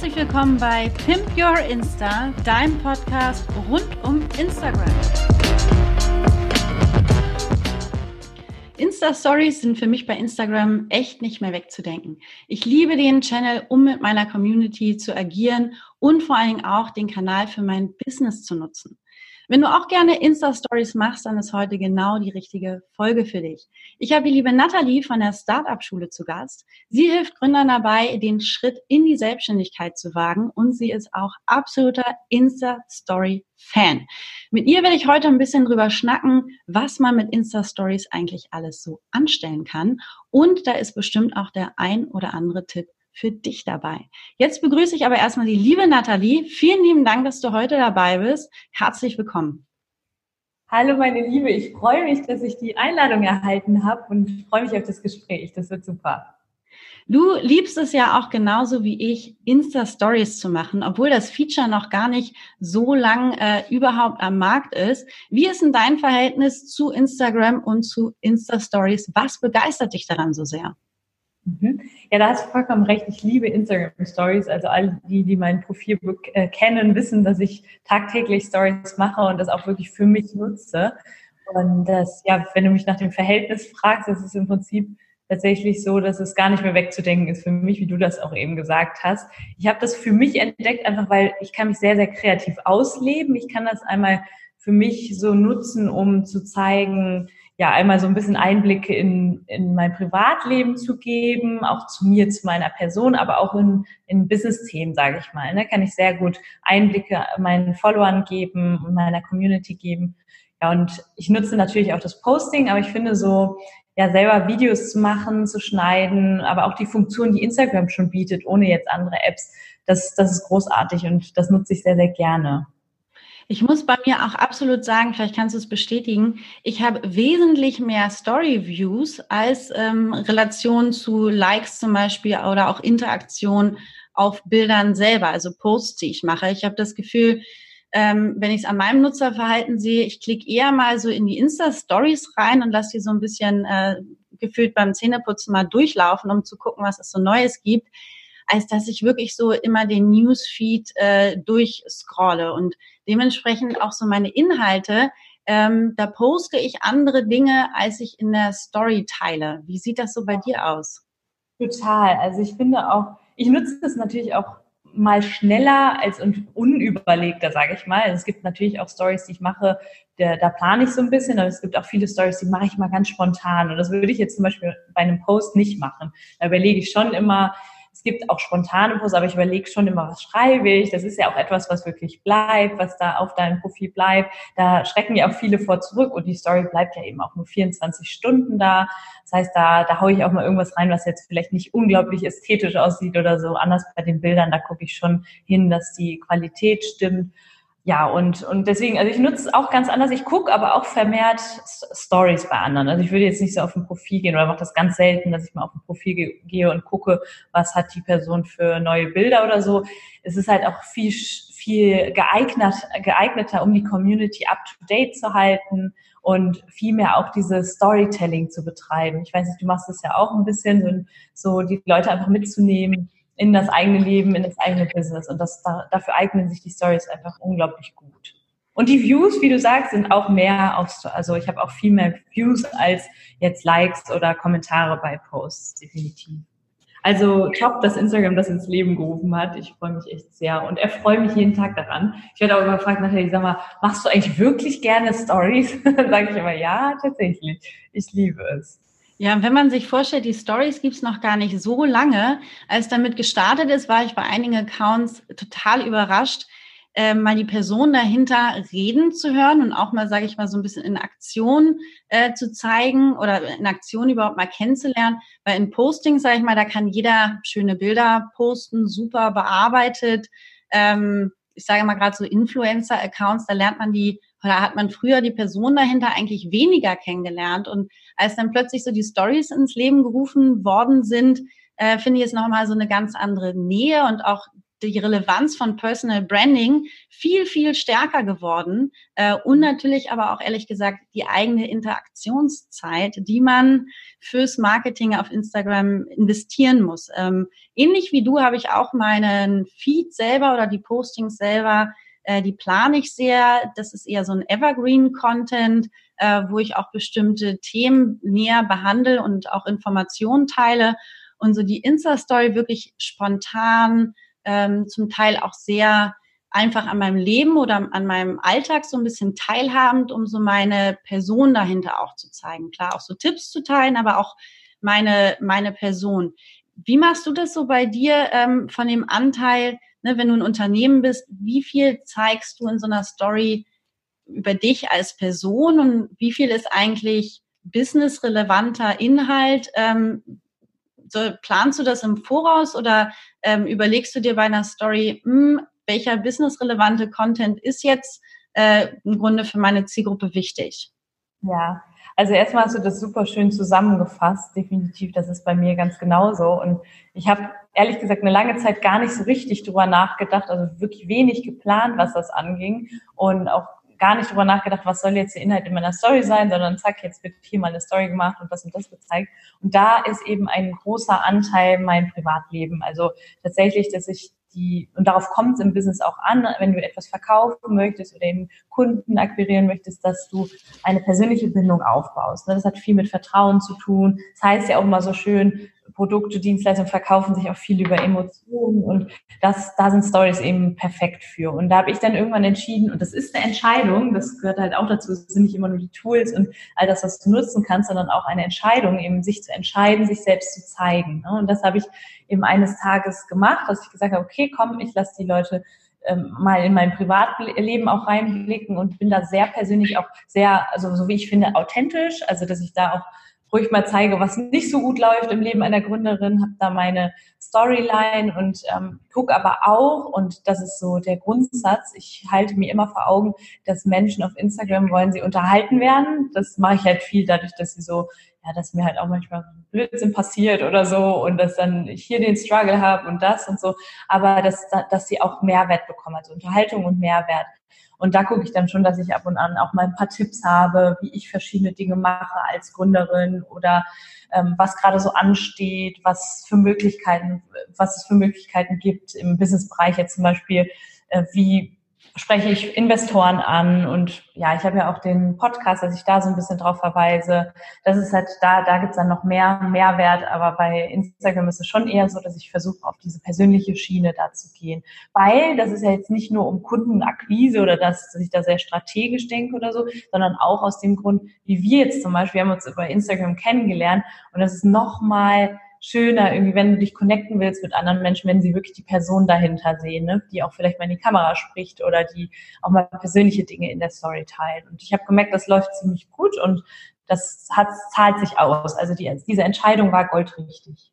Herzlich willkommen bei Pimp Your Insta, deinem Podcast rund um Instagram. Insta-Stories sind für mich bei Instagram echt nicht mehr wegzudenken. Ich liebe den Channel, um mit meiner Community zu agieren und vor allen Dingen auch den Kanal für mein Business zu nutzen. Wenn du auch gerne Insta-Stories machst, dann ist heute genau die richtige Folge für dich. Ich habe die liebe Nathalie von der Startup-Schule zu Gast. Sie hilft Gründern dabei, den Schritt in die Selbstständigkeit zu wagen und sie ist auch absoluter Insta-Story-Fan. Mit ihr werde ich heute ein bisschen drüber schnacken, was man mit Insta-Stories eigentlich alles so anstellen kann. Und da ist bestimmt auch der ein oder andere Tipp für dich dabei. Jetzt begrüße ich aber erstmal die liebe Nathalie. Vielen lieben Dank, dass du heute dabei bist. Herzlich willkommen. Hallo meine Liebe, ich freue mich, dass ich die Einladung erhalten habe und freue mich auf das Gespräch. Das wird super. Du liebst es ja auch genauso wie ich, Insta-Stories zu machen, obwohl das Feature noch gar nicht so lang äh, überhaupt am Markt ist. Wie ist denn dein Verhältnis zu Instagram und zu Insta-Stories? Was begeistert dich daran so sehr? Mhm. Ja, da hast du vollkommen recht. Ich liebe Instagram Stories. Also alle, die, die mein Profil äh, kennen, wissen, dass ich tagtäglich Stories mache und das auch wirklich für mich nutze. Und das, ja, wenn du mich nach dem Verhältnis fragst, das ist im Prinzip tatsächlich so, dass es gar nicht mehr wegzudenken ist für mich, wie du das auch eben gesagt hast. Ich habe das für mich entdeckt, einfach weil ich kann mich sehr, sehr kreativ ausleben. Ich kann das einmal für mich so nutzen, um zu zeigen, ja, einmal so ein bisschen Einblicke in, in mein Privatleben zu geben, auch zu mir, zu meiner Person, aber auch in, in Business-Themen, sage ich mal. Ne, kann ich sehr gut Einblicke meinen Followern geben und meiner Community geben. Ja, und ich nutze natürlich auch das Posting, aber ich finde so, ja, selber Videos zu machen, zu schneiden, aber auch die Funktion, die Instagram schon bietet, ohne jetzt andere Apps, das, das ist großartig und das nutze ich sehr, sehr gerne. Ich muss bei mir auch absolut sagen, vielleicht kannst du es bestätigen, ich habe wesentlich mehr Story-Views als ähm, Relation zu Likes zum Beispiel oder auch Interaktion auf Bildern selber, also Posts, die ich mache. Ich habe das Gefühl, ähm, wenn ich es an meinem Nutzerverhalten sehe, ich klicke eher mal so in die Insta-Stories rein und lasse die so ein bisschen äh, gefühlt beim Zähneputzen mal durchlaufen, um zu gucken, was es so Neues gibt als dass ich wirklich so immer den Newsfeed äh, durchscrolle und dementsprechend auch so meine Inhalte. Ähm, da poste ich andere Dinge, als ich in der Story teile. Wie sieht das so bei dir aus? Total. Also ich finde auch, ich nutze das natürlich auch mal schneller als und unüberlegter, sage ich mal. Also es gibt natürlich auch Stories, die ich mache, der, da plane ich so ein bisschen, aber es gibt auch viele Stories, die mache ich mal ganz spontan. Und das würde ich jetzt zum Beispiel bei einem Post nicht machen. Da überlege ich schon immer, es gibt auch spontane Posts, aber ich überlege schon immer, was schreibe ich. Das ist ja auch etwas, was wirklich bleibt, was da auf deinem Profil bleibt. Da schrecken ja auch viele vor zurück und die Story bleibt ja eben auch nur 24 Stunden da. Das heißt, da, da haue ich auch mal irgendwas rein, was jetzt vielleicht nicht unglaublich ästhetisch aussieht oder so. Anders bei den Bildern, da gucke ich schon hin, dass die Qualität stimmt ja, und, und deswegen, also ich nutze es auch ganz anders. Ich gucke aber auch vermehrt Stories bei anderen. Also ich würde jetzt nicht so auf ein Profil gehen oder mache das ganz selten, dass ich mal auf ein Profil gehe und gucke, was hat die Person für neue Bilder oder so. Es ist halt auch viel, viel geeignet, geeigneter, um die Community up to date zu halten und vielmehr auch dieses Storytelling zu betreiben. Ich weiß nicht, du machst das ja auch ein bisschen, so die Leute einfach mitzunehmen in das eigene Leben, in das eigene Business. Und das, da, dafür eignen sich die Stories einfach unglaublich gut. Und die Views, wie du sagst, sind auch mehr auf, also ich habe auch viel mehr Views als jetzt Likes oder Kommentare bei Posts, definitiv. Also top, dass Instagram das ins Leben gerufen hat. Ich freue mich echt sehr und erfreue mich jeden Tag daran. Ich werde auch immer gefragt, Nathalie, sag mal, machst du eigentlich wirklich gerne Stories? Sage ich immer, ja, tatsächlich. Ich liebe es. Ja, wenn man sich vorstellt, die Stories gibt's noch gar nicht so lange. Als damit gestartet ist, war ich bei einigen Accounts total überrascht, äh, mal die Person dahinter reden zu hören und auch mal, sage ich mal, so ein bisschen in Aktion äh, zu zeigen oder in Aktion überhaupt mal kennenzulernen. Weil in Postings, sage ich mal, da kann jeder schöne Bilder posten, super bearbeitet. Ähm, ich sage mal gerade so Influencer-Accounts, da lernt man die oder hat man früher die Person dahinter eigentlich weniger kennengelernt. Und als dann plötzlich so die Stories ins Leben gerufen worden sind, äh, finde ich es nochmal so eine ganz andere Nähe und auch die Relevanz von Personal Branding viel, viel stärker geworden äh, und natürlich aber auch ehrlich gesagt die eigene Interaktionszeit, die man fürs Marketing auf Instagram investieren muss. Ähm, ähnlich wie du habe ich auch meinen Feed selber oder die Postings selber, äh, die plane ich sehr. Das ist eher so ein Evergreen-Content, äh, wo ich auch bestimmte Themen näher behandle und auch Informationen teile und so die Insta-Story wirklich spontan ähm, zum Teil auch sehr einfach an meinem Leben oder an meinem Alltag so ein bisschen teilhabend, um so meine Person dahinter auch zu zeigen. Klar, auch so Tipps zu teilen, aber auch meine, meine Person. Wie machst du das so bei dir ähm, von dem Anteil, ne, wenn du ein Unternehmen bist, wie viel zeigst du in so einer Story über dich als Person und wie viel ist eigentlich businessrelevanter Inhalt? Ähm, so, planst du das im Voraus oder ähm, überlegst du dir bei einer Story, mh, hm, welcher businessrelevante Content ist jetzt äh, im Grunde für meine Zielgruppe wichtig? Ja, also erstmal hast du das super schön zusammengefasst. Definitiv, das ist bei mir ganz genauso. Und ich habe ehrlich gesagt eine lange Zeit gar nicht so richtig drüber nachgedacht, also wirklich wenig geplant, was das anging. Und auch gar nicht drüber nachgedacht, was soll jetzt der Inhalt in meiner Story sein, sondern zack, jetzt wird hier mal eine Story gemacht und das und das gezeigt. Und da ist eben ein großer Anteil mein Privatleben. Also tatsächlich, dass ich die, und darauf kommt es im Business auch an, wenn du etwas verkaufen möchtest oder eben Kunden akquirieren möchtest, dass du eine persönliche Bindung aufbaust. Das hat viel mit Vertrauen zu tun. Das heißt ja auch immer so schön, Produkte, Dienstleistungen verkaufen sich auch viel über Emotionen und das, da sind Stories eben perfekt für. Und da habe ich dann irgendwann entschieden, und das ist eine Entscheidung, das gehört halt auch dazu, es sind nicht immer nur die Tools und all das, was du nutzen kannst, sondern auch eine Entscheidung, eben sich zu entscheiden, sich selbst zu zeigen. Ne? Und das habe ich eben eines Tages gemacht, dass ich gesagt habe, okay, komm, ich lasse die Leute ähm, mal in mein Privatleben auch reinblicken und bin da sehr persönlich auch sehr, also so wie ich finde, authentisch, also dass ich da auch ruhig mal zeige, was nicht so gut läuft im Leben einer Gründerin, habe da meine Storyline und ähm, gucke aber auch, und das ist so der Grundsatz, ich halte mir immer vor Augen, dass Menschen auf Instagram wollen sie unterhalten werden. Das mache ich halt viel dadurch, dass sie so, ja, dass mir halt auch manchmal Blödsinn passiert oder so und dass dann ich hier den Struggle habe und das und so, aber dass, dass sie auch Mehrwert bekommen, also Unterhaltung und Mehrwert. Und da gucke ich dann schon, dass ich ab und an auch mal ein paar Tipps habe, wie ich verschiedene Dinge mache als Gründerin oder ähm, was gerade so ansteht, was für Möglichkeiten, was es für Möglichkeiten gibt im Businessbereich jetzt zum Beispiel, äh, wie spreche ich Investoren an und ja, ich habe ja auch den Podcast, dass ich da so ein bisschen drauf verweise. Das ist halt da, da gibt's dann noch mehr Mehrwert, aber bei Instagram ist es schon eher so, dass ich versuche, auf diese persönliche Schiene da zu gehen. Weil das ist ja jetzt nicht nur um Kundenakquise oder das, dass ich da sehr strategisch denke oder so, sondern auch aus dem Grund, wie wir jetzt zum Beispiel, wir haben uns über Instagram kennengelernt und das ist nochmal schöner, irgendwie, wenn du dich connecten willst mit anderen Menschen, wenn sie wirklich die Person dahinter sehen, ne? die auch vielleicht mal in die Kamera spricht oder die auch mal persönliche Dinge in der Story teilt. Und ich habe gemerkt, das läuft ziemlich gut und das hat, zahlt sich aus. Also die, diese Entscheidung war goldrichtig.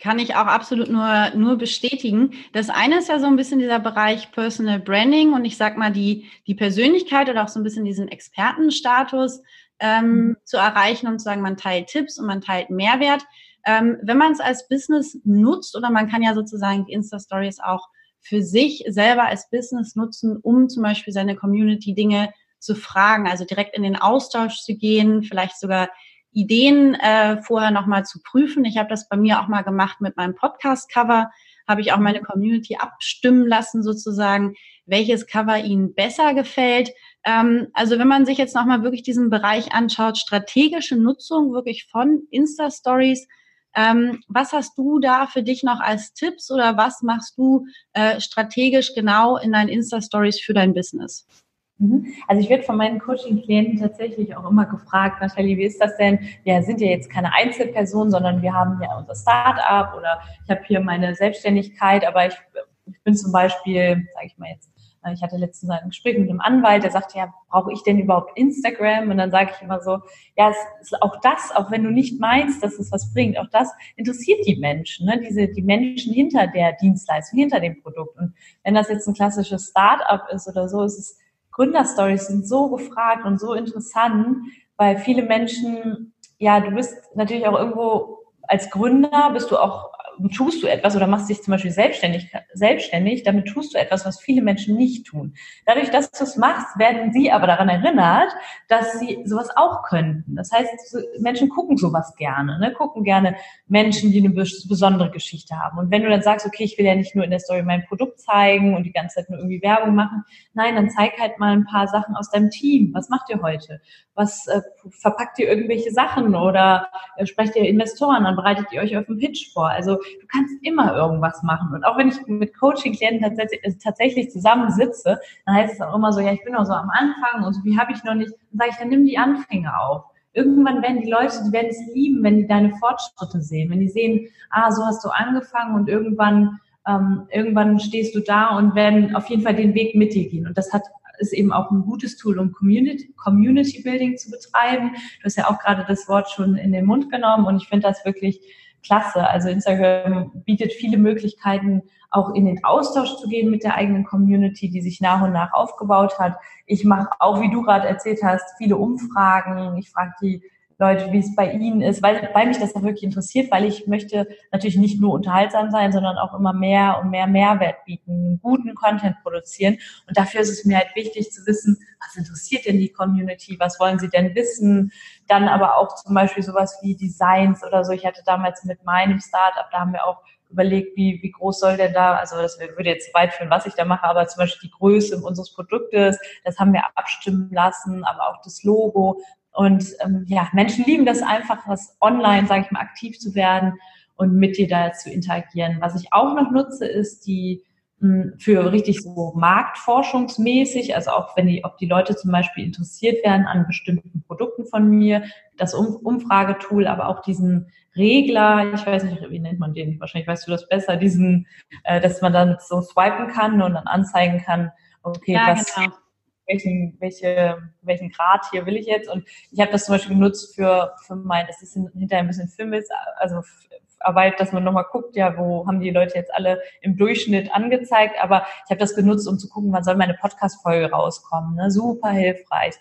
Kann ich auch absolut nur, nur bestätigen. Das eine ist ja so ein bisschen dieser Bereich Personal Branding und ich sag mal die, die Persönlichkeit oder auch so ein bisschen diesen Expertenstatus ähm, mhm. zu erreichen und zu sagen, man teilt Tipps und man teilt Mehrwert. Ähm, wenn man es als Business nutzt oder man kann ja sozusagen die Insta-Stories auch für sich selber als Business nutzen, um zum Beispiel seine Community Dinge zu fragen, also direkt in den Austausch zu gehen, vielleicht sogar Ideen äh, vorher nochmal zu prüfen. Ich habe das bei mir auch mal gemacht mit meinem Podcast-Cover, habe ich auch meine Community abstimmen lassen sozusagen, welches Cover ihnen besser gefällt. Ähm, also wenn man sich jetzt nochmal wirklich diesen Bereich anschaut, strategische Nutzung wirklich von Insta-Stories, ähm, was hast du da für dich noch als Tipps oder was machst du äh, strategisch genau in deinen Insta-Stories für dein Business? Mhm. Also ich werde von meinen Coaching-Klienten tatsächlich auch immer gefragt, Nathalie, wie ist das denn? Wir sind ja jetzt keine Einzelperson, sondern wir haben ja unser Start-up oder ich habe hier meine Selbstständigkeit, aber ich, ich bin zum Beispiel, sage ich mal jetzt, ich hatte letztens ein Gespräch mit einem Anwalt, der sagte, ja, brauche ich denn überhaupt Instagram? Und dann sage ich immer so, ja, es ist auch das, auch wenn du nicht meinst, dass es was bringt, auch das interessiert die Menschen, ne? diese, die Menschen hinter der Dienstleistung, hinter dem Produkt. Und wenn das jetzt ein klassisches Start-up ist oder so, ist es, Gründerstories sind so gefragt und so interessant, weil viele Menschen, ja, du bist natürlich auch irgendwo als Gründer, bist du auch tust du etwas oder machst dich zum Beispiel selbstständig, selbstständig, damit tust du etwas, was viele Menschen nicht tun. Dadurch, dass du es machst, werden sie aber daran erinnert, dass sie sowas auch könnten. Das heißt, Menschen gucken sowas gerne, ne? gucken gerne Menschen, die eine besondere Geschichte haben. Und wenn du dann sagst, okay, ich will ja nicht nur in der Story mein Produkt zeigen und die ganze Zeit nur irgendwie Werbung machen, nein, dann zeig halt mal ein paar Sachen aus deinem Team. Was macht ihr heute? Was äh, verpackt ihr irgendwelche Sachen oder äh, sprecht ihr Investoren an, bereitet ihr euch auf den Pitch vor? Also du kannst immer irgendwas machen. Und auch wenn ich mit Coaching-Klienten tatsächlich, äh, tatsächlich zusammensitze, dann heißt es auch immer so, ja, ich bin noch so am Anfang und so wie habe ich noch nicht, dann sage ich, dann nimm die Anfänge auf. Irgendwann werden die Leute, die werden es lieben, wenn die deine Fortschritte sehen, wenn die sehen, ah, so hast du angefangen und irgendwann ähm, irgendwann stehst du da und werden auf jeden Fall den Weg mit dir gehen. Und das hat ist eben auch ein gutes Tool, um Community, Community Building zu betreiben. Du hast ja auch gerade das Wort schon in den Mund genommen und ich finde das wirklich klasse. Also Instagram bietet viele Möglichkeiten, auch in den Austausch zu gehen mit der eigenen Community, die sich nach und nach aufgebaut hat. Ich mache auch, wie du gerade erzählt hast, viele Umfragen. Ich frage die Leute, wie es bei ihnen ist, weil, weil mich das auch wirklich interessiert, weil ich möchte natürlich nicht nur unterhaltsam sein, sondern auch immer mehr und mehr Mehrwert bieten, guten Content produzieren. Und dafür ist es mir halt wichtig zu wissen, was interessiert denn die Community, was wollen sie denn wissen? Dann aber auch zum Beispiel sowas wie Designs oder so. Ich hatte damals mit meinem Startup, da haben wir auch überlegt, wie, wie groß soll denn da, also das würde jetzt weit führen, was ich da mache, aber zum Beispiel die Größe unseres Produktes, das haben wir abstimmen lassen, aber auch das Logo, und ähm, ja, Menschen lieben das einfach, was online, sage ich mal, aktiv zu werden und mit dir da zu interagieren. Was ich auch noch nutze, ist die mh, hm, für richtig so marktforschungsmäßig, also auch wenn die, ob die Leute zum Beispiel interessiert werden an bestimmten Produkten von mir, das um Umfragetool, aber auch diesen Regler, ich weiß nicht, wie nennt man den, wahrscheinlich weißt du das besser, diesen, äh, dass man dann so swipen kann und dann anzeigen kann, okay, ja, was, genau welchen, welche, welchen Grad hier will ich jetzt. Und ich habe das zum Beispiel genutzt für, für mein, das ist hinterher ein bisschen Filmes, also Arbeit, dass man nochmal guckt, ja, wo haben die Leute jetzt alle im Durchschnitt angezeigt. Aber ich habe das genutzt, um zu gucken, wann soll meine Podcast-Folge rauskommen. Ne? Super hilfreich.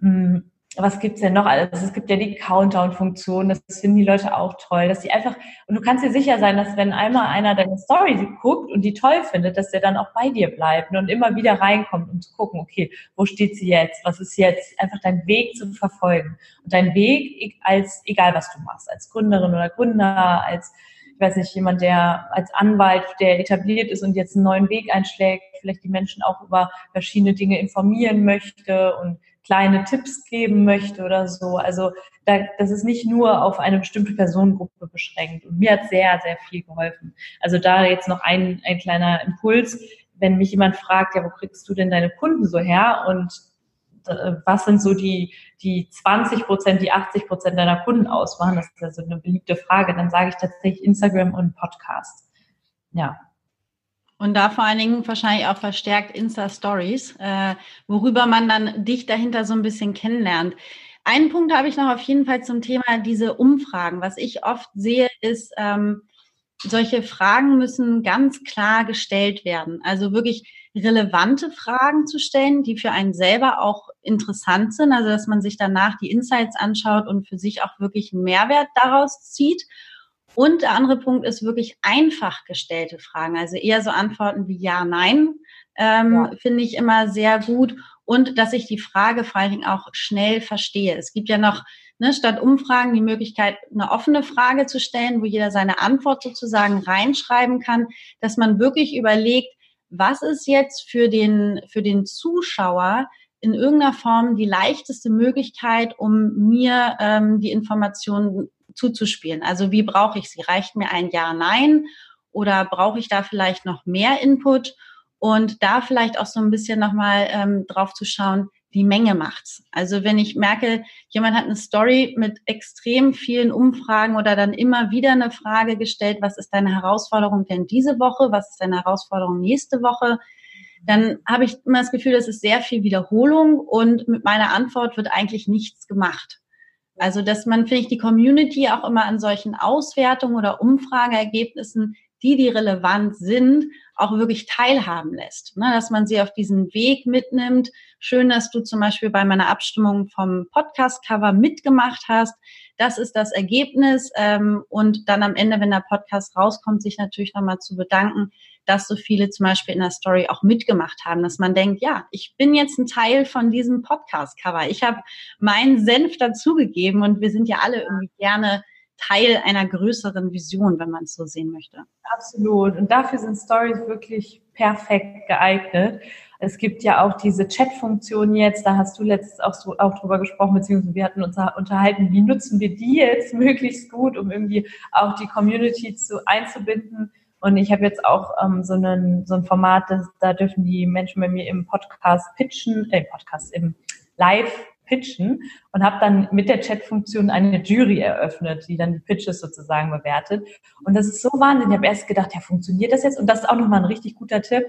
Hm, was gibt's denn noch alles? Es gibt ja die Countdown-Funktion, das finden die Leute auch toll, dass sie einfach, und du kannst dir sicher sein, dass wenn einmal einer deine Story guckt und die toll findet, dass der dann auch bei dir bleibt und immer wieder reinkommt, um zu gucken, okay, wo steht sie jetzt? Was ist jetzt? Einfach dein Weg zu verfolgen. Und dein Weg als, egal was du machst, als Gründerin oder Gründer, als, ich weiß nicht, jemand, der als Anwalt, der etabliert ist und jetzt einen neuen Weg einschlägt, vielleicht die Menschen auch über verschiedene Dinge informieren möchte und kleine Tipps geben möchte oder so. Also da, das ist nicht nur auf eine bestimmte Personengruppe beschränkt. Und mir hat sehr, sehr viel geholfen. Also da jetzt noch ein, ein kleiner Impuls. Wenn mich jemand fragt, ja, wo kriegst du denn deine Kunden so her? Und äh, was sind so die, die 20 Prozent, die 80 Prozent deiner Kunden ausmachen? Das ist ja so eine beliebte Frage. Dann sage ich tatsächlich Instagram und Podcast. Ja. Und da vor allen Dingen wahrscheinlich auch verstärkt Insta-Stories, äh, worüber man dann dich dahinter so ein bisschen kennenlernt. Einen Punkt habe ich noch auf jeden Fall zum Thema diese Umfragen. Was ich oft sehe, ist, ähm, solche Fragen müssen ganz klar gestellt werden. Also wirklich relevante Fragen zu stellen, die für einen selber auch interessant sind. Also dass man sich danach die Insights anschaut und für sich auch wirklich einen Mehrwert daraus zieht. Und der andere Punkt ist wirklich einfach gestellte Fragen, also eher so Antworten wie Ja, Nein, ähm, ja. finde ich immer sehr gut. Und dass ich die Frage vor allen Dingen auch schnell verstehe. Es gibt ja noch ne, statt Umfragen die Möglichkeit, eine offene Frage zu stellen, wo jeder seine Antwort sozusagen reinschreiben kann, dass man wirklich überlegt, was ist jetzt für den, für den Zuschauer in irgendeiner Form die leichteste Möglichkeit, um mir ähm, die Informationen zuzuspielen. Also wie brauche ich sie? Reicht mir ein Ja, Nein oder brauche ich da vielleicht noch mehr Input? Und da vielleicht auch so ein bisschen nochmal ähm, drauf zu schauen, die Menge macht's. Also wenn ich merke, jemand hat eine Story mit extrem vielen Umfragen oder dann immer wieder eine Frage gestellt, was ist deine Herausforderung denn diese Woche? Was ist deine Herausforderung nächste Woche? Dann habe ich immer das Gefühl, das ist sehr viel Wiederholung und mit meiner Antwort wird eigentlich nichts gemacht. Also, dass man, finde ich, die Community auch immer an solchen Auswertungen oder Umfrageergebnissen die, die relevant sind, auch wirklich teilhaben lässt. Ne? Dass man sie auf diesen Weg mitnimmt. Schön, dass du zum Beispiel bei meiner Abstimmung vom Podcast-Cover mitgemacht hast. Das ist das Ergebnis. Ähm, und dann am Ende, wenn der Podcast rauskommt, sich natürlich nochmal zu bedanken, dass so viele zum Beispiel in der Story auch mitgemacht haben, dass man denkt, ja, ich bin jetzt ein Teil von diesem Podcast-Cover. Ich habe meinen Senf dazugegeben und wir sind ja alle irgendwie gerne Teil einer größeren Vision, wenn man es so sehen möchte. Absolut. Und dafür sind Stories wirklich perfekt geeignet. Es gibt ja auch diese Chat-Funktion jetzt, da hast du letztens auch, so, auch drüber gesprochen, beziehungsweise wir hatten uns unterhalten, wie nutzen wir die jetzt möglichst gut, um irgendwie auch die Community zu einzubinden. Und ich habe jetzt auch ähm, so, einen, so ein Format, das, da dürfen die Menschen bei mir im Podcast pitchen, äh, Podcast, im Live pitchen und habe dann mit der Chat-Funktion eine Jury eröffnet, die dann die Pitches sozusagen bewertet. Und das ist so wahnsinnig. Ich habe erst gedacht, ja, funktioniert das jetzt? Und das ist auch nochmal ein richtig guter Tipp.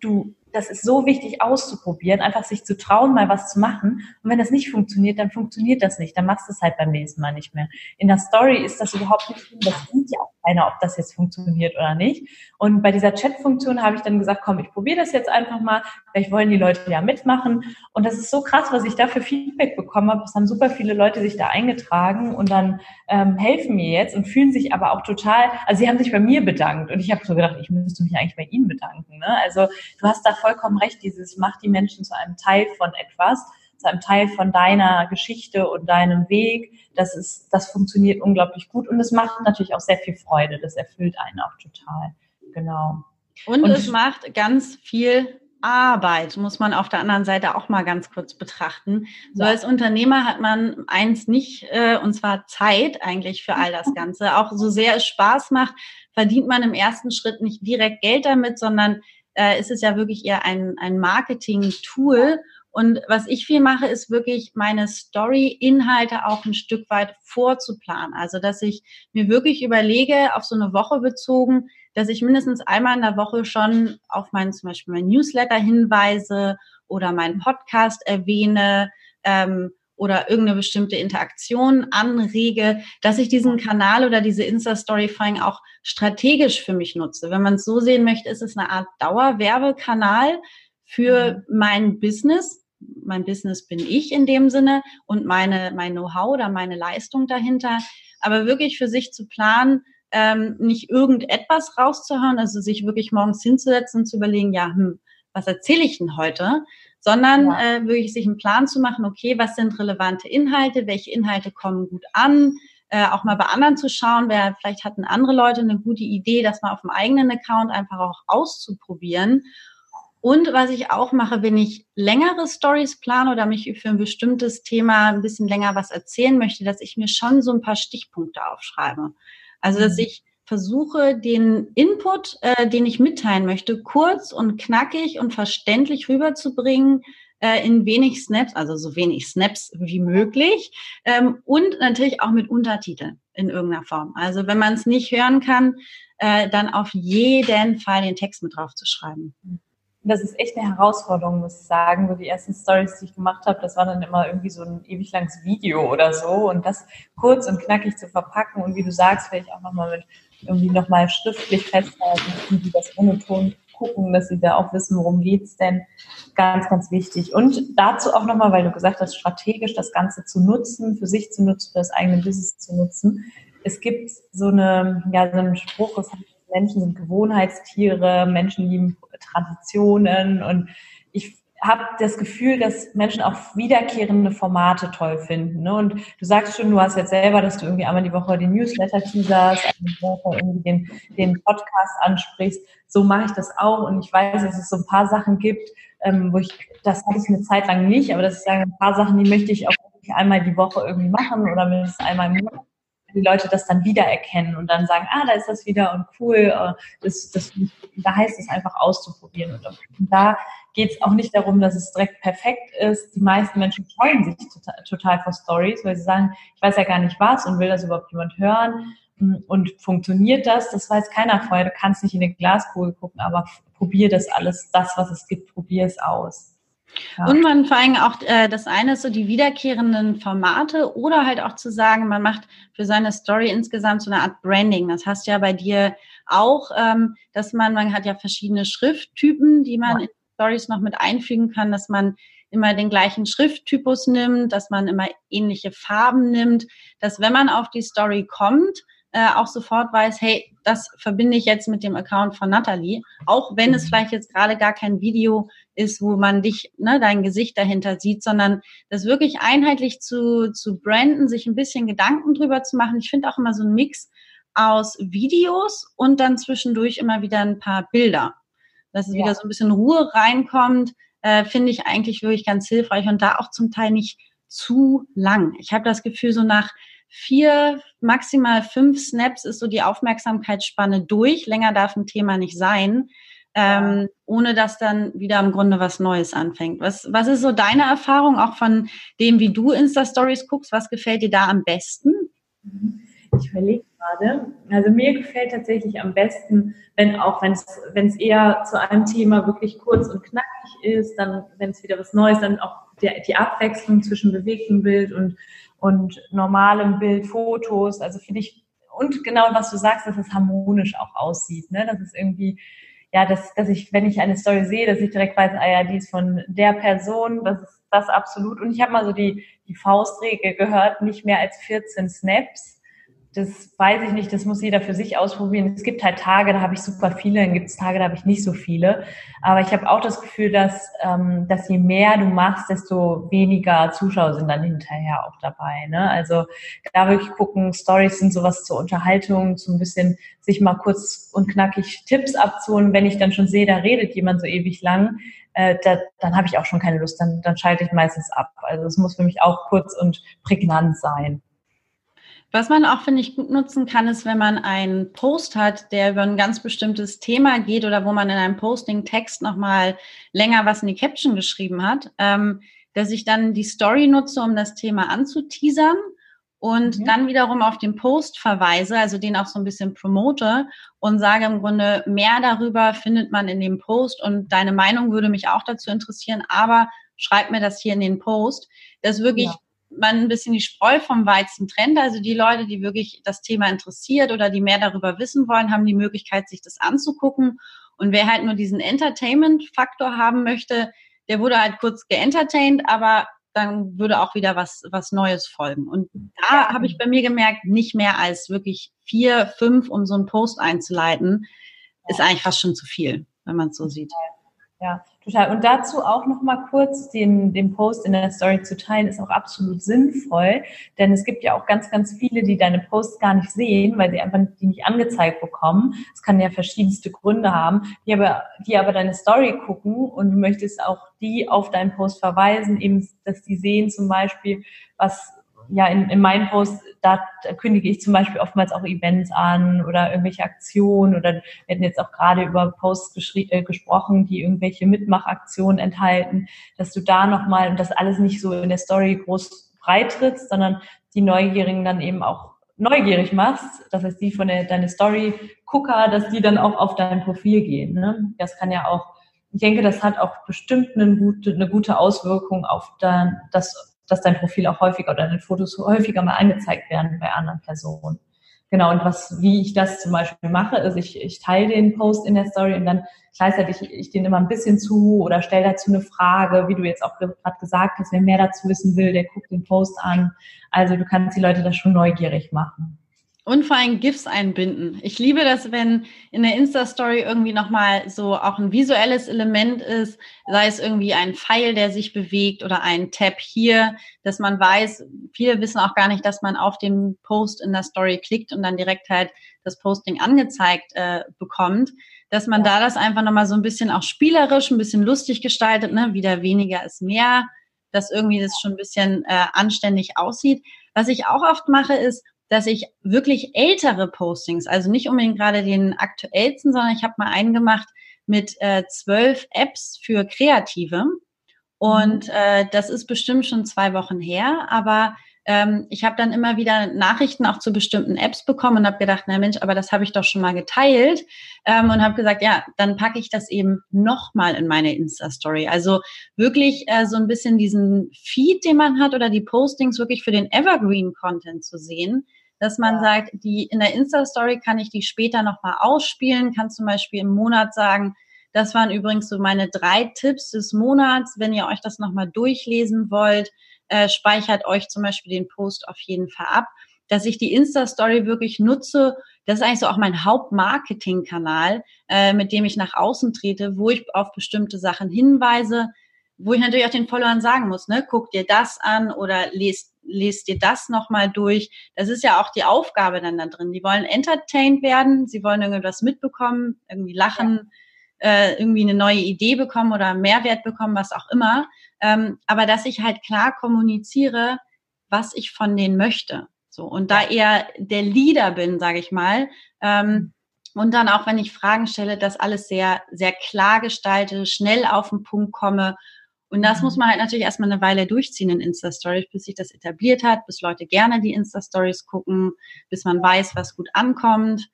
Du das ist so wichtig auszuprobieren, einfach sich zu trauen, mal was zu machen. Und wenn das nicht funktioniert, dann funktioniert das nicht. Dann machst du es halt beim nächsten Mal nicht mehr. In der Story ist das überhaupt nicht schlimm. Das sieht ja auch keiner, ob das jetzt funktioniert oder nicht. Und bei dieser Chat-Funktion habe ich dann gesagt, komm, ich probiere das jetzt einfach mal. Vielleicht wollen die Leute ja mitmachen. Und das ist so krass, was ich da für Feedback bekommen habe. Es haben super viele Leute sich da eingetragen und dann ähm, helfen mir jetzt und fühlen sich aber auch total, also sie haben sich bei mir bedankt. Und ich habe so gedacht, ich müsste mich eigentlich bei ihnen bedanken. Ne? Also du hast da vollkommen recht, dieses macht die Menschen zu einem Teil von etwas, zu einem Teil von deiner Geschichte und deinem Weg. Das ist, das funktioniert unglaublich gut und es macht natürlich auch sehr viel Freude. Das erfüllt einen auch total. Genau. Und, und es macht ganz viel Arbeit, muss man auf der anderen Seite auch mal ganz kurz betrachten. So ja. als Unternehmer hat man eins nicht, äh, und zwar Zeit eigentlich für all das Ganze. Auch so sehr es Spaß macht, verdient man im ersten Schritt nicht direkt Geld damit, sondern äh, ist es ja wirklich eher ein, ein Marketing-Tool. Und was ich viel mache, ist wirklich meine Story-Inhalte auch ein Stück weit vorzuplanen. Also, dass ich mir wirklich überlege, auf so eine Woche bezogen, dass ich mindestens einmal in der Woche schon auf meinen, zum Beispiel mein Newsletter hinweise oder meinen Podcast erwähne, ähm, oder irgendeine bestimmte Interaktion anrege, dass ich diesen Kanal oder diese Insta-Story vor allem auch strategisch für mich nutze. Wenn man es so sehen möchte, ist es eine Art Dauerwerbekanal für mhm. mein Business. Mein Business bin ich in dem Sinne und meine, mein Know-how oder meine Leistung dahinter. Aber wirklich für sich zu planen, ähm, nicht irgendetwas rauszuhauen, also sich wirklich morgens hinzusetzen und zu überlegen, ja, hm, was erzähle ich denn heute, sondern ja. äh, wirklich sich einen Plan zu machen, okay, was sind relevante Inhalte, welche Inhalte kommen gut an, äh, auch mal bei anderen zu schauen, wer vielleicht hatten andere Leute eine gute Idee, das mal auf dem eigenen Account einfach auch auszuprobieren. Und was ich auch mache, wenn ich längere Stories plane oder mich für ein bestimmtes Thema ein bisschen länger was erzählen möchte, dass ich mir schon so ein paar Stichpunkte aufschreibe. Also, dass mhm. ich versuche, den Input, äh, den ich mitteilen möchte, kurz und knackig und verständlich rüberzubringen äh, in wenig Snaps, also so wenig Snaps wie möglich ähm, und natürlich auch mit Untertiteln in irgendeiner Form. Also wenn man es nicht hören kann, äh, dann auf jeden Fall den Text mit drauf zu schreiben. Das ist echt eine Herausforderung, muss ich sagen. So die ersten Stories, die ich gemacht habe, das war dann immer irgendwie so ein ewig langes Video oder so. Und das kurz und knackig zu verpacken und wie du sagst, vielleicht auch nochmal mit irgendwie nochmal schriftlich festhalten, wie das Monoton gucken, dass sie da auch wissen, worum geht's denn. Ganz, ganz wichtig. Und dazu auch nochmal, weil du gesagt hast, strategisch das Ganze zu nutzen, für sich zu nutzen, für das eigene Business zu nutzen. Es gibt so eine, ja, so einen Spruch, es Menschen sind Gewohnheitstiere, Menschen lieben Traditionen und ich habe das Gefühl, dass Menschen auch wiederkehrende Formate toll finden. Ne? Und du sagst schon, du hast jetzt selber, dass du irgendwie einmal die Woche den Newsletter teaserst, einmal die Woche irgendwie den, den Podcast ansprichst. So mache ich das auch. Und ich weiß, dass es so ein paar Sachen gibt, ähm, wo ich, das hatte ich eine Zeit lang nicht, aber dass ich sage, ein paar Sachen, die möchte ich auch einmal die Woche irgendwie machen oder mindestens einmal im Monat die Leute das dann wiedererkennen und dann sagen, ah, da ist das wieder und cool, äh, das, das, da heißt es einfach auszuprobieren. Und da geht es auch nicht darum, dass es direkt perfekt ist. Die meisten Menschen freuen sich total, total vor Stories, weil sie sagen, ich weiß ja gar nicht was und will das überhaupt jemand hören. Und funktioniert das? Das weiß keiner vorher. Du kannst nicht in eine Glaskugel gucken, aber probier das alles, das, was es gibt, probier es aus. Ja. Und man vor allem auch, äh, das eine ist so die wiederkehrenden Formate oder halt auch zu sagen, man macht für seine Story insgesamt so eine Art Branding. Das hast ja bei dir auch, ähm, dass man, man hat ja verschiedene Schrifttypen, die man ja. in Stories noch mit einfügen kann, dass man immer den gleichen Schrifttypus nimmt, dass man immer ähnliche Farben nimmt, dass wenn man auf die Story kommt, äh, auch sofort weiß, hey, das verbinde ich jetzt mit dem Account von Natalie, auch wenn es mhm. vielleicht jetzt gerade gar kein Video ist, wo man dich, ne, dein Gesicht dahinter sieht, sondern das wirklich einheitlich zu, zu branden, sich ein bisschen Gedanken drüber zu machen. Ich finde auch immer so ein Mix aus Videos und dann zwischendurch immer wieder ein paar Bilder. Dass es ja. wieder so ein bisschen Ruhe reinkommt, äh, finde ich eigentlich wirklich ganz hilfreich und da auch zum Teil nicht zu lang. Ich habe das Gefühl, so nach vier, maximal fünf Snaps ist so die Aufmerksamkeitsspanne durch. Länger darf ein Thema nicht sein, ähm, ohne dass dann wieder im Grunde was Neues anfängt. Was, was ist so deine Erfahrung auch von dem, wie du Insta-Stories guckst? Was gefällt dir da am besten? Ich überlege gerade. Also mir gefällt tatsächlich am besten, wenn auch, wenn es, eher zu einem Thema wirklich kurz und knackig ist, dann, wenn es wieder was Neues, dann auch der, die Abwechslung zwischen bewegtem Bild und und normalem Bild, Fotos. Also finde ich, und genau was du sagst, dass es harmonisch auch aussieht, ne? Dass es irgendwie, ja, dass, dass ich, wenn ich eine Story sehe, dass ich direkt weiß, ah ja, die ist von der Person, das ist das absolut. Und ich habe mal so die, die Faustregel gehört, nicht mehr als 14 Snaps das weiß ich nicht, das muss jeder für sich ausprobieren. Es gibt halt Tage, da habe ich super viele, dann gibt es Tage, da habe ich nicht so viele. Aber ich habe auch das Gefühl, dass, ähm, dass je mehr du machst, desto weniger Zuschauer sind dann hinterher auch dabei. Ne? Also da wirklich gucken, Stories sind sowas zur Unterhaltung, so ein bisschen sich mal kurz und knackig Tipps abzuholen. Wenn ich dann schon sehe, da redet jemand so ewig lang, äh, da, dann habe ich auch schon keine Lust, dann, dann schalte ich meistens ab. Also es muss für mich auch kurz und prägnant sein. Was man auch, finde ich, gut nutzen kann, ist, wenn man einen Post hat, der über ein ganz bestimmtes Thema geht oder wo man in einem Posting-Text nochmal länger was in die Caption geschrieben hat, ähm, dass ich dann die Story nutze, um das Thema anzuteasern und mhm. dann wiederum auf den Post verweise, also den auch so ein bisschen promote und sage im Grunde, mehr darüber findet man in dem Post und deine Meinung würde mich auch dazu interessieren, aber schreib mir das hier in den Post, dass wirklich ja man ein bisschen die Spreu vom Weizen trennt. Also die Leute, die wirklich das Thema interessiert oder die mehr darüber wissen wollen, haben die Möglichkeit, sich das anzugucken. Und wer halt nur diesen Entertainment-Faktor haben möchte, der wurde halt kurz geentertained, aber dann würde auch wieder was, was Neues folgen. Und da habe ich bei mir gemerkt, nicht mehr als wirklich vier, fünf, um so einen Post einzuleiten, ist eigentlich fast schon zu viel, wenn man es so sieht. Ja, total. Und dazu auch noch mal kurz den, den Post in der Story zu teilen, ist auch absolut sinnvoll, denn es gibt ja auch ganz, ganz viele, die deine Posts gar nicht sehen, weil sie einfach die nicht angezeigt bekommen. Es kann ja verschiedenste Gründe haben, die aber, die aber deine Story gucken und du möchtest auch die auf deinen Post verweisen, eben, dass die sehen zum Beispiel, was ja, in, in meinen Posts, da, kündige ich zum Beispiel oftmals auch Events an oder irgendwelche Aktionen oder wir hatten jetzt auch gerade über Posts äh, gesprochen, die irgendwelche Mitmachaktionen enthalten, dass du da nochmal und das alles nicht so in der Story groß breitrittst, sondern die Neugierigen dann eben auch neugierig machst, das heißt, die von der, deine Story-Gucker, dass die dann auch auf dein Profil gehen. Ne? Das kann ja auch, ich denke, das hat auch bestimmt eine gute, eine gute Auswirkung auf dann das dass dein Profil auch häufiger oder deine Fotos häufiger mal angezeigt werden bei anderen Personen. Genau, und was, wie ich das zum Beispiel mache, ist, ich, ich teile den Post in der Story und dann gleichzeitig ich, ich den immer ein bisschen zu oder stelle dazu eine Frage, wie du jetzt auch gerade gesagt hast, wer mehr dazu wissen will, der guckt den Post an. Also du kannst die Leute da schon neugierig machen. Und vor allem GIFs einbinden. Ich liebe das, wenn in der Insta-Story irgendwie nochmal so auch ein visuelles Element ist, sei es irgendwie ein Pfeil, der sich bewegt oder ein Tab hier, dass man weiß, viele wissen auch gar nicht, dass man auf den Post in der Story klickt und dann direkt halt das Posting angezeigt äh, bekommt, dass man ja. da das einfach nochmal so ein bisschen auch spielerisch, ein bisschen lustig gestaltet, ne? wieder weniger ist mehr, dass irgendwie das schon ein bisschen äh, anständig aussieht. Was ich auch oft mache, ist, dass ich wirklich ältere Postings, also nicht unbedingt gerade den aktuellsten, sondern ich habe mal einen gemacht mit äh, zwölf Apps für Kreative. Und mhm. äh, das ist bestimmt schon zwei Wochen her, aber ähm, ich habe dann immer wieder Nachrichten auch zu bestimmten Apps bekommen und habe gedacht, na Mensch, aber das habe ich doch schon mal geteilt ähm, und habe gesagt, ja, dann packe ich das eben nochmal in meine Insta-Story. Also wirklich äh, so ein bisschen diesen Feed, den man hat oder die Postings wirklich für den Evergreen-Content zu sehen dass man sagt, die in der Insta-Story kann ich die später nochmal ausspielen, kann zum Beispiel im Monat sagen, das waren übrigens so meine drei Tipps des Monats. Wenn ihr euch das nochmal durchlesen wollt, äh, speichert euch zum Beispiel den Post auf jeden Fall ab, dass ich die Insta-Story wirklich nutze. Das ist eigentlich so auch mein Hauptmarketing-Kanal, äh, mit dem ich nach außen trete, wo ich auf bestimmte Sachen hinweise, wo ich natürlich auch den Followern sagen muss, ne, guck dir das an oder lest, lest dir das nochmal durch. Das ist ja auch die Aufgabe dann da drin. Die wollen entertained werden, sie wollen irgendwas mitbekommen, irgendwie lachen, ja. äh, irgendwie eine neue Idee bekommen oder Mehrwert bekommen, was auch immer. Ähm, aber dass ich halt klar kommuniziere, was ich von denen möchte. So und da eher der Leader bin, sage ich mal. Ähm, und dann auch, wenn ich Fragen stelle, das alles sehr, sehr klar gestalte, schnell auf den Punkt komme. Und das mhm. muss man halt natürlich erstmal eine Weile durchziehen in Insta-Stories, bis sich das etabliert hat, bis Leute gerne die Insta-Stories gucken, bis man weiß, was gut ankommt.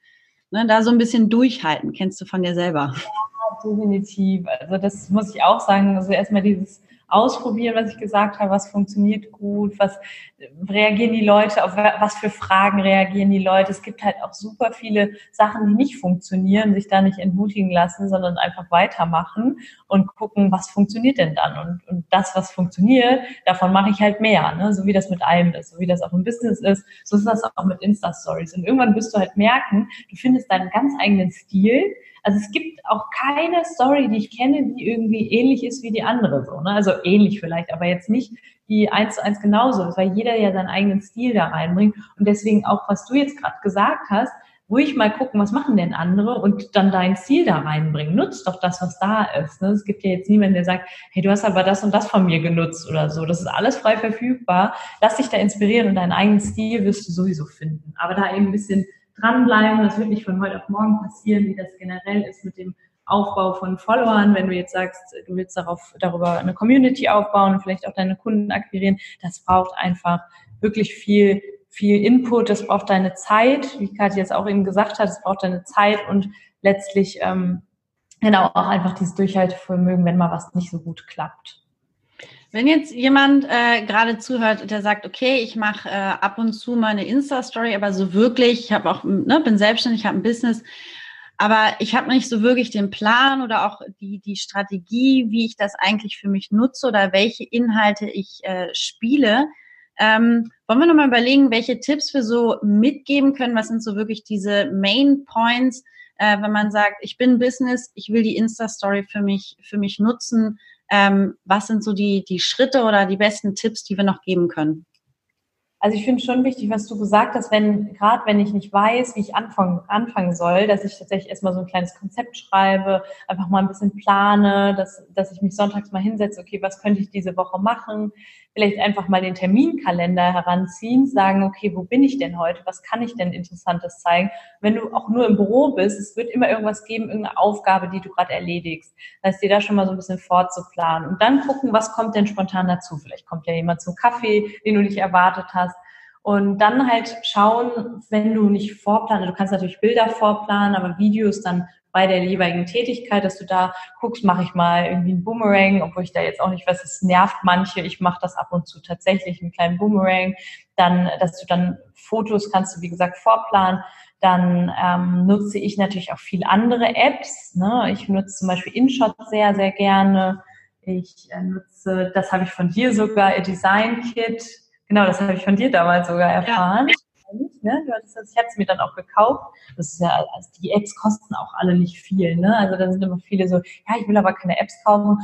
Ne, da so ein bisschen durchhalten, kennst du von dir selber. Ja, definitiv. Also das muss ich auch sagen. Also erstmal dieses ausprobieren, was ich gesagt habe, was funktioniert gut, was reagieren die Leute, auf was für Fragen reagieren die Leute. Es gibt halt auch super viele Sachen, die nicht funktionieren, sich da nicht entmutigen lassen, sondern einfach weitermachen und gucken, was funktioniert denn dann. Und, und das, was funktioniert, davon mache ich halt mehr, ne? so wie das mit allem ist, so wie das auch im Business ist, so ist das auch mit Insta-Stories. Und irgendwann wirst du halt merken, du findest deinen ganz eigenen Stil, also es gibt auch keine Story, die ich kenne, die irgendwie ähnlich ist wie die andere. So, ne? Also ähnlich vielleicht, aber jetzt nicht die eins zu eins genauso weil jeder ja seinen eigenen Stil da reinbringt. Und deswegen auch, was du jetzt gerade gesagt hast, ruhig mal gucken, was machen denn andere und dann dein Stil da reinbringen. Nutzt doch das, was da ist. Ne? Es gibt ja jetzt niemanden, der sagt, hey, du hast aber das und das von mir genutzt oder so. Das ist alles frei verfügbar. Lass dich da inspirieren und deinen eigenen Stil wirst du sowieso finden. Aber da eben ein bisschen dranbleiben. Das wird nicht von heute auf morgen passieren, wie das generell ist mit dem Aufbau von Followern. Wenn du jetzt sagst, du willst darauf, darüber eine Community aufbauen und vielleicht auch deine Kunden akquirieren, das braucht einfach wirklich viel, viel Input. Das braucht deine Zeit, wie Katja jetzt auch eben gesagt hat, es braucht deine Zeit und letztlich, ähm, genau, auch einfach dieses Durchhaltevermögen, wenn mal was nicht so gut klappt. Wenn jetzt jemand äh, gerade zuhört, der sagt, okay, ich mache äh, ab und zu mal eine Insta-Story, aber so wirklich, ich habe auch, ne, bin selbstständig, habe ein Business, aber ich habe nicht so wirklich den Plan oder auch die, die Strategie, wie ich das eigentlich für mich nutze oder welche Inhalte ich äh, spiele. Ähm, wollen wir nochmal überlegen, welche Tipps wir so mitgeben können? Was sind so wirklich diese Main Points, äh, wenn man sagt, ich bin Business, ich will die Insta-Story für mich, für mich nutzen? Ähm, was sind so die, die Schritte oder die besten Tipps, die wir noch geben können? Also ich finde schon wichtig, was du gesagt hast, wenn, gerade wenn ich nicht weiß, wie ich anfangen, anfangen soll, dass ich tatsächlich erstmal so ein kleines Konzept schreibe, einfach mal ein bisschen plane, dass, dass ich mich sonntags mal hinsetze, okay, was könnte ich diese Woche machen? Vielleicht einfach mal den Terminkalender heranziehen, sagen, okay, wo bin ich denn heute? Was kann ich denn Interessantes zeigen? Wenn du auch nur im Büro bist, es wird immer irgendwas geben, irgendeine Aufgabe, die du gerade erledigst. Das heißt, dir da schon mal so ein bisschen vorzuplanen und dann gucken, was kommt denn spontan dazu? Vielleicht kommt ja jemand zum Kaffee, den du nicht erwartet hast und dann halt schauen, wenn du nicht vorplanen, du kannst natürlich Bilder vorplanen, aber Videos dann bei der jeweiligen Tätigkeit, dass du da guckst, mache ich mal irgendwie einen Boomerang, obwohl ich da jetzt auch nicht weiß, es nervt manche. Ich mache das ab und zu tatsächlich, einen kleinen Boomerang. Dann, dass du dann Fotos kannst du, wie gesagt, vorplanen. Dann ähm, nutze ich natürlich auch viel andere Apps. Ne? Ich nutze zum Beispiel InShot sehr, sehr gerne. Ich äh, nutze, das habe ich von dir sogar, Design Kit Genau, das habe ich von dir damals sogar erfahren. Ja. Ne? ich habe es mir dann auch gekauft. Das ist ja, also die Apps kosten auch alle nicht viel. Ne? Also da sind immer viele so, ja, ich will aber keine Apps kaufen.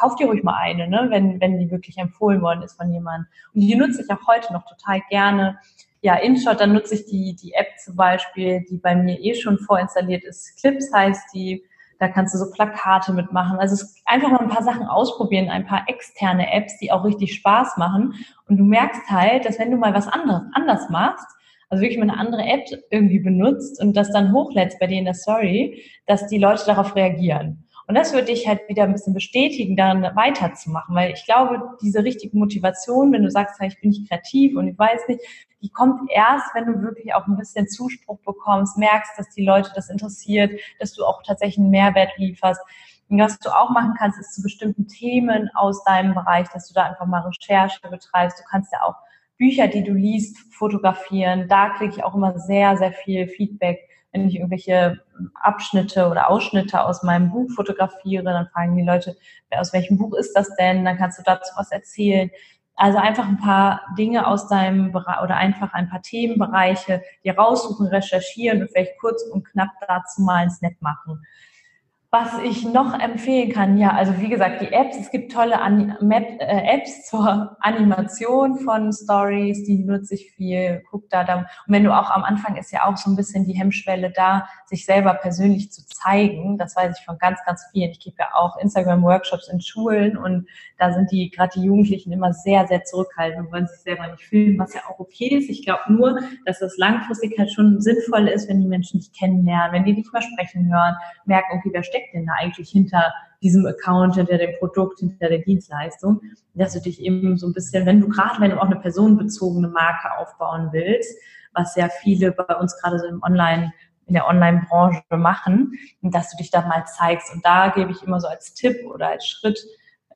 Kauf dir ruhig mal eine, ne? wenn, wenn die wirklich empfohlen worden ist von jemandem. Und die nutze ich auch heute noch total gerne. Ja, InShot, dann nutze ich die, die App zum Beispiel, die bei mir eh schon vorinstalliert ist. Clips heißt die da kannst du so Plakate mitmachen. Also einfach mal ein paar Sachen ausprobieren, ein paar externe Apps, die auch richtig Spaß machen. Und du merkst halt, dass wenn du mal was anderes anders machst, also wirklich mal eine andere App irgendwie benutzt und das dann hochlädst bei dir in der Story, dass die Leute darauf reagieren. Und das würde dich halt wieder ein bisschen bestätigen, dann weiterzumachen, weil ich glaube, diese richtige Motivation, wenn du sagst, ich bin nicht kreativ und ich weiß nicht, die kommt erst, wenn du wirklich auch ein bisschen Zuspruch bekommst, merkst, dass die Leute das interessiert, dass du auch tatsächlich einen Mehrwert lieferst. Und was du auch machen kannst, ist zu bestimmten Themen aus deinem Bereich, dass du da einfach mal Recherche betreibst. Du kannst ja auch Bücher, die du liest, fotografieren. Da kriege ich auch immer sehr, sehr viel Feedback wenn ich irgendwelche Abschnitte oder Ausschnitte aus meinem Buch fotografiere, dann fragen die Leute, aus welchem Buch ist das denn? Dann kannst du dazu was erzählen. Also einfach ein paar Dinge aus deinem Bereich oder einfach ein paar Themenbereiche, die raussuchen, recherchieren und vielleicht kurz und knapp dazu mal ein Snap machen. Was ich noch empfehlen kann, ja, also wie gesagt, die Apps, es gibt tolle An Map, äh, Apps zur Animation von Stories, die nutze ich viel, guck da, da. Und wenn du auch am Anfang ist ja auch so ein bisschen die Hemmschwelle da, sich selber persönlich zu zeigen. Das weiß ich von ganz, ganz vielen. Ich gebe ja auch Instagram-Workshops in Schulen und da sind die, gerade die Jugendlichen immer sehr, sehr zurückhaltend und wollen sich selber nicht filmen, was ja auch okay ist. Ich glaube nur, dass das langfristig halt schon sinnvoll ist, wenn die Menschen dich kennenlernen, wenn die dich mal sprechen hören, merken, okay, wer steckt steckt denn da eigentlich hinter diesem Account, hinter dem Produkt, hinter der Dienstleistung, dass du dich eben so ein bisschen, wenn du gerade, wenn du auch eine personenbezogene Marke aufbauen willst, was ja viele bei uns gerade so im Online in der Online-Branche machen, dass du dich da mal zeigst. Und da gebe ich immer so als Tipp oder als Schritt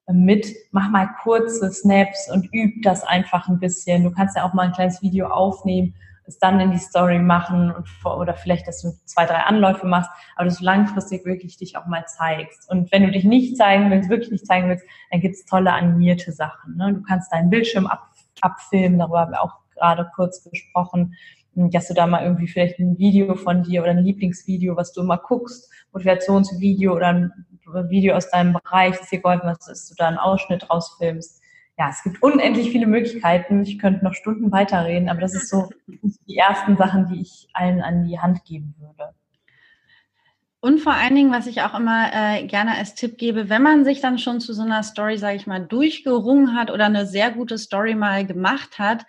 äh, mit, mach mal kurze Snaps und üb das einfach ein bisschen. Du kannst ja auch mal ein kleines Video aufnehmen es dann in die Story machen und oder vielleicht, dass du zwei, drei Anläufe machst, aber dass du langfristig wirklich dich auch mal zeigst. Und wenn du dich nicht zeigen willst, wirklich nicht zeigen willst, dann gibt's tolle animierte Sachen. Ne? Du kannst deinen Bildschirm ab, abfilmen, darüber haben wir auch gerade kurz gesprochen, dass du da mal irgendwie vielleicht ein Video von dir oder ein Lieblingsvideo, was du immer guckst, Motivationsvideo oder ein Video aus deinem Bereich, das dir geholfen hat, dass du da einen Ausschnitt rausfilmst ja, es gibt unendlich viele Möglichkeiten. Ich könnte noch Stunden weiterreden, aber das ist so die ersten Sachen, die ich allen an die Hand geben würde. Und vor allen Dingen, was ich auch immer äh, gerne als Tipp gebe, wenn man sich dann schon zu so einer Story, sage ich mal, durchgerungen hat oder eine sehr gute Story mal gemacht hat,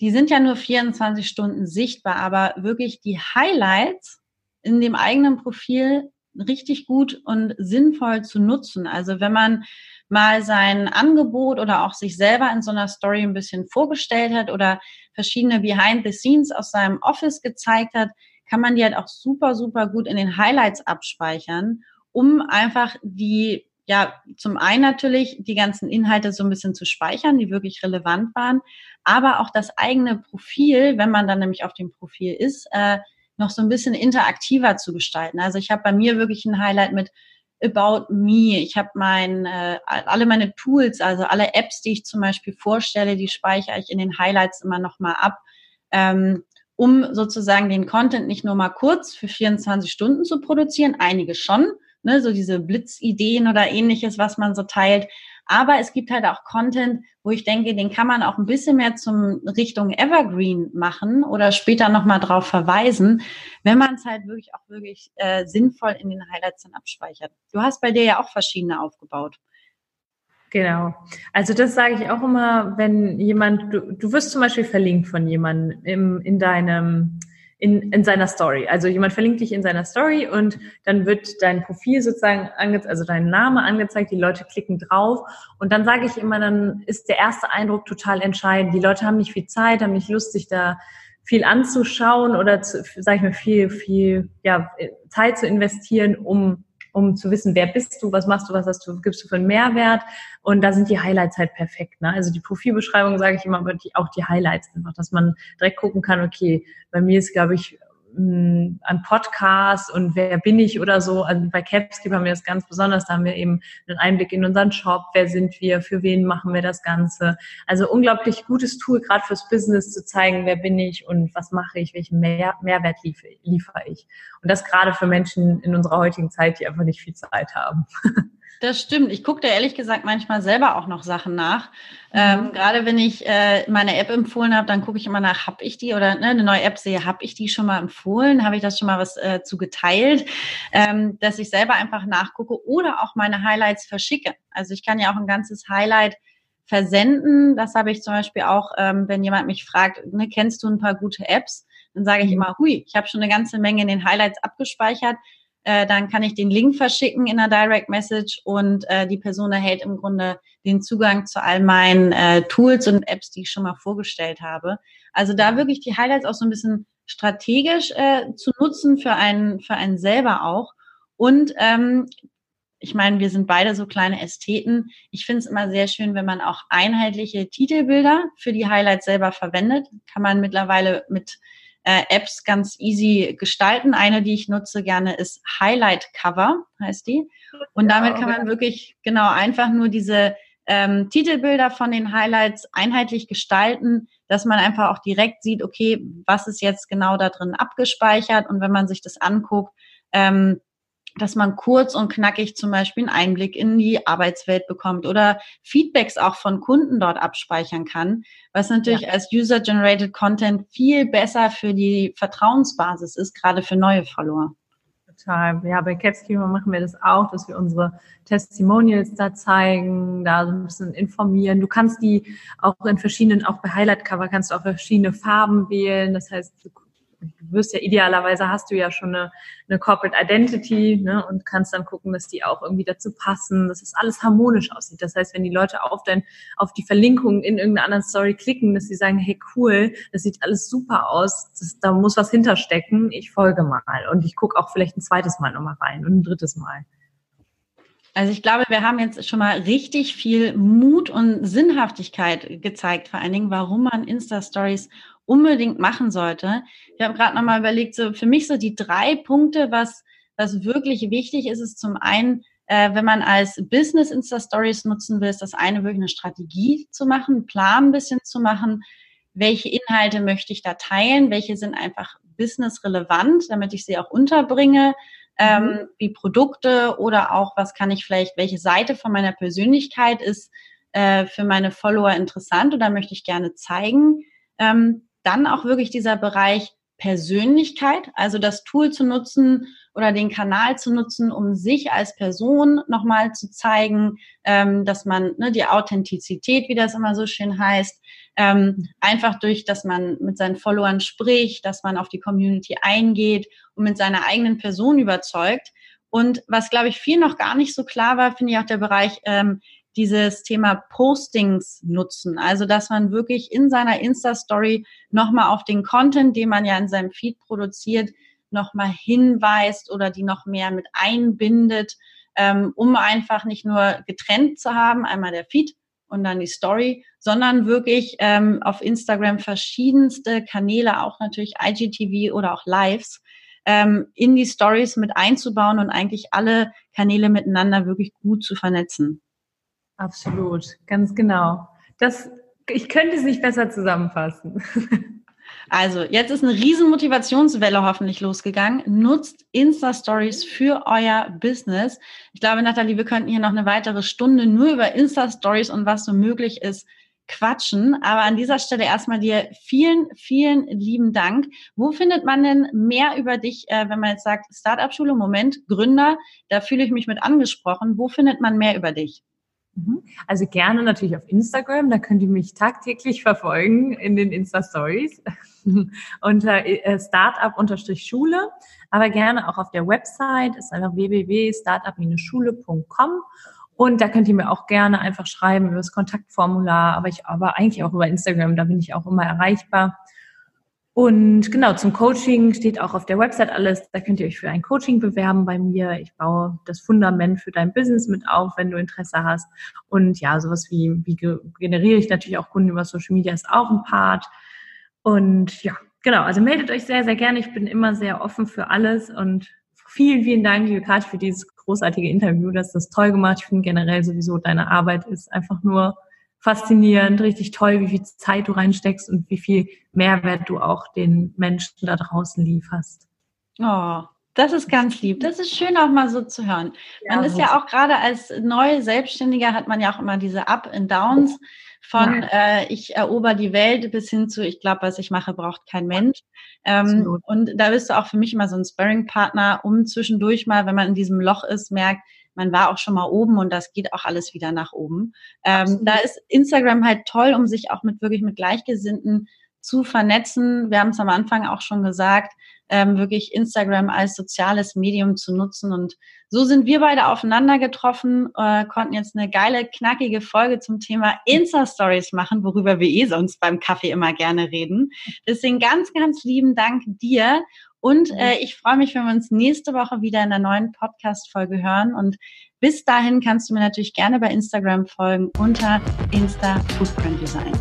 die sind ja nur 24 Stunden sichtbar, aber wirklich die Highlights in dem eigenen Profil richtig gut und sinnvoll zu nutzen. Also wenn man mal sein Angebot oder auch sich selber in so einer Story ein bisschen vorgestellt hat oder verschiedene Behind the Scenes aus seinem Office gezeigt hat, kann man die halt auch super, super gut in den Highlights abspeichern, um einfach die, ja, zum einen natürlich die ganzen Inhalte so ein bisschen zu speichern, die wirklich relevant waren, aber auch das eigene Profil, wenn man dann nämlich auf dem Profil ist, äh, noch so ein bisschen interaktiver zu gestalten. Also ich habe bei mir wirklich ein Highlight mit About Me. Ich habe mein, äh, alle meine Tools, also alle Apps, die ich zum Beispiel vorstelle, die speichere ich in den Highlights immer nochmal ab, ähm, um sozusagen den Content nicht nur mal kurz für 24 Stunden zu produzieren, einige schon, ne, so diese Blitzideen oder ähnliches, was man so teilt, aber es gibt halt auch Content, wo ich denke, den kann man auch ein bisschen mehr zum Richtung Evergreen machen oder später nochmal drauf verweisen, wenn man es halt wirklich auch wirklich äh, sinnvoll in den Highlights dann abspeichert. Du hast bei dir ja auch verschiedene aufgebaut. Genau. Also das sage ich auch immer, wenn jemand, du, du wirst zum Beispiel verlinkt von jemandem im, in deinem in, in seiner Story. Also jemand verlinkt dich in seiner Story und dann wird dein Profil sozusagen angezeigt, also dein Name angezeigt, die Leute klicken drauf und dann sage ich immer, dann ist der erste Eindruck total entscheidend. Die Leute haben nicht viel Zeit, haben nicht Lust, sich da viel anzuschauen oder, zu, sag ich mal, viel, viel ja, Zeit zu investieren, um um zu wissen, wer bist du, was machst du, was hast du, gibst du für einen Mehrwert. Und da sind die Highlights halt perfekt. Ne? Also die Profilbeschreibung sage ich immer, aber die, auch die Highlights einfach, dass man direkt gucken kann, okay, bei mir ist, glaube ich, ein Podcast und wer bin ich oder so. Also bei Capskip haben wir das ganz besonders. Da haben wir eben einen Einblick in unseren Shop. Wer sind wir? Für wen machen wir das Ganze? Also unglaublich gutes Tool, gerade fürs Business zu zeigen, wer bin ich und was mache ich, welchen Mehr Mehrwert liefere, liefere ich. Und das gerade für Menschen in unserer heutigen Zeit, die einfach nicht viel Zeit haben. Das stimmt. Ich gucke da ehrlich gesagt manchmal selber auch noch Sachen nach. Ähm, mhm. Ähm, gerade wenn ich äh, meine App empfohlen habe, dann gucke ich immer nach, habe ich die oder ne, eine neue App sehe, habe ich die schon mal empfohlen, habe ich das schon mal was äh, zu geteilt, ähm, dass ich selber einfach nachgucke oder auch meine Highlights verschicke. Also ich kann ja auch ein ganzes Highlight versenden. Das habe ich zum Beispiel auch, ähm, wenn jemand mich fragt, ne, kennst du ein paar gute Apps? Dann sage ich mhm. immer, hui, ich habe schon eine ganze Menge in den Highlights abgespeichert Äh, dann kann ich den Link verschicken in einer Direct Message und äh, die Person erhält im Grunde den Zugang zu all meinen äh, Tools und Apps, die ich schon mal vorgestellt habe. Also da wirklich die Highlights auch so ein bisschen strategisch äh, zu nutzen für einen, für einen selber auch. Und ähm, ich meine, wir sind beide so kleine Ästheten. Ich finde es immer sehr schön, wenn man auch einheitliche Titelbilder für die Highlights selber verwendet. Kann man mittlerweile mit äh, Apps ganz easy gestalten. Eine, die ich nutze gerne, ist Highlight Cover, heißt die. Und damit kann man wirklich genau einfach nur diese ähm, Titelbilder von den Highlights einheitlich gestalten, dass man einfach auch direkt sieht, okay, was ist jetzt genau da drin abgespeichert und wenn man sich das anguckt, ähm, dass man kurz und knackig zum Beispiel einen Einblick in die Arbeitswelt bekommt oder Feedbacks auch von Kunden dort abspeichern kann, was natürlich ja. als User-Generated Content viel besser für die Vertrauensbasis ist, gerade für neue Follower. Total. Ja, bei Capschema machen wir das auch, dass wir unsere Testimonials da zeigen, da so ein bisschen informieren. Du kannst die auch in verschiedenen, auch bei Highlight Cover kannst du auch verschiedene Farben wählen. Das heißt, du wirst ja idealerweise hast du ja schon eine, eine Corporate Identity ne, und kannst dann gucken, dass die auch irgendwie dazu passen, dass es alles harmonisch aussieht. Das heißt, wenn die Leute auf dein, auf die Verlinkung in irgendeiner anderen Story klicken, dass sie sagen, hey cool, das sieht alles super aus, das, da muss was hinterstecken, ich folge mal und ich gucke auch vielleicht ein zweites Mal nochmal rein und ein drittes Mal. Also ich glaube, wir haben jetzt schon mal richtig viel Mut und Sinnhaftigkeit gezeigt, vor allen Dingen, warum man Insta-Stories unbedingt machen sollte. Ich habe gerade nochmal überlegt, so für mich so die drei Punkte, was, was wirklich wichtig ist, ist zum einen, äh, wenn man als Business Insta-Stories nutzen will, ist das eine wirklich eine Strategie zu machen, einen Plan ein bisschen zu machen. Welche Inhalte möchte ich da teilen? Welche sind einfach business relevant, damit ich sie auch unterbringe? Ähm, mhm. wie Produkte oder auch, was kann ich vielleicht, welche Seite von meiner Persönlichkeit ist äh, für meine Follower interessant oder möchte ich gerne zeigen? Ähm, dann auch wirklich dieser Bereich Persönlichkeit, also das Tool zu nutzen oder den Kanal zu nutzen, um sich als Person nochmal zu zeigen, ähm, dass man ne, die Authentizität, wie das immer so schön heißt, ähm, einfach durch, dass man mit seinen Followern spricht, dass man auf die Community eingeht und mit seiner eigenen Person überzeugt. Und was, glaube ich, viel noch gar nicht so klar war, finde ich auch der Bereich ähm, dieses Thema Postings nutzen. Also, dass man wirklich in seiner Insta-Story nochmal auf den Content, den man ja in seinem Feed produziert, nochmal hinweist oder die noch mehr mit einbindet, ähm, um einfach nicht nur getrennt zu haben, einmal der Feed und dann die Story, sondern wirklich ähm, auf Instagram verschiedenste Kanäle, auch natürlich IGTV oder auch Lives, ähm, in die Stories mit einzubauen und eigentlich alle Kanäle miteinander wirklich gut zu vernetzen. Absolut, ganz genau. Das, ich könnte es nicht besser zusammenfassen. Also, jetzt ist eine riesen Motivationswelle hoffentlich losgegangen. Nutzt Insta-Stories für euer Business. Ich glaube, Nathalie, wir könnten hier noch eine weitere Stunde nur über Insta-Stories und was so möglich ist quatschen. Aber an dieser Stelle erstmal dir vielen, vielen lieben Dank. Wo findet man denn mehr über dich, äh, wenn man jetzt sagt, Startup-Schule, Moment, Gründer, da fühle ich mich mit angesprochen. Wo findet man mehr über dich? Mhm. Also gerne natürlich auf Instagram, da könnt ihr mich tagtäglich verfolgen in den Insta-Stories unter äh, Startup-Schule, aber gerne auch auf der Website, ist einfach www.startup-schule.com und da könnt ihr mir auch gerne einfach schreiben über das Kontaktformular, aber ich aber eigentlich auch über Instagram, da bin ich auch immer erreichbar. Und genau, zum Coaching steht auch auf der Website alles. Da könnt ihr euch für ein Coaching bewerben bei mir. Ich baue das Fundament für dein Business mit auf, wenn du Interesse hast. Und ja, sowas wie, wie generiere ich natürlich auch Kunden über Social Media ist auch ein Part. Und ja, genau, also meldet euch sehr, sehr gerne. Ich bin immer sehr offen für alles und vielen, vielen Dank, liebe Kathi, für dieses großartige Interview. Das ist das toll gemacht. Ich finde generell sowieso deine Arbeit ist einfach nur faszinierend, richtig toll, wie viel Zeit du reinsteckst und wie viel Mehrwert du auch den Menschen da draußen lieferst. Oh, das ist ganz lieb. Das ist schön auch mal so zu hören. Man ist ja auch gerade als neue Selbstständiger hat man ja auch immer diese Up and Downs von ja. äh, ich erober die Welt bis hin zu ich glaube, was ich mache, braucht kein Mensch. Ähm, und da bist du auch für mich immer so ein Sparring-Partner, um zwischendurch mal, wenn man in diesem Loch ist, merkt, man war auch schon mal oben und das geht auch alles wieder nach oben. Ähm, da ist Instagram halt toll, um sich auch mit wirklich mit Gleichgesinnten zu vernetzen. Wir haben es am Anfang auch schon gesagt, ähm, wirklich Instagram als soziales Medium zu nutzen. Und so sind wir beide aufeinander getroffen, äh, konnten jetzt eine geile, knackige Folge zum Thema Insta-Stories machen, worüber wir eh sonst beim Kaffee immer gerne reden. Deswegen ganz, ganz lieben Dank dir. Und äh, ich freue mich, wenn wir uns nächste Woche wieder in einer neuen Podcast-Folge hören. Und bis dahin kannst du mir natürlich gerne bei Instagram folgen unter Insta Footprint Design.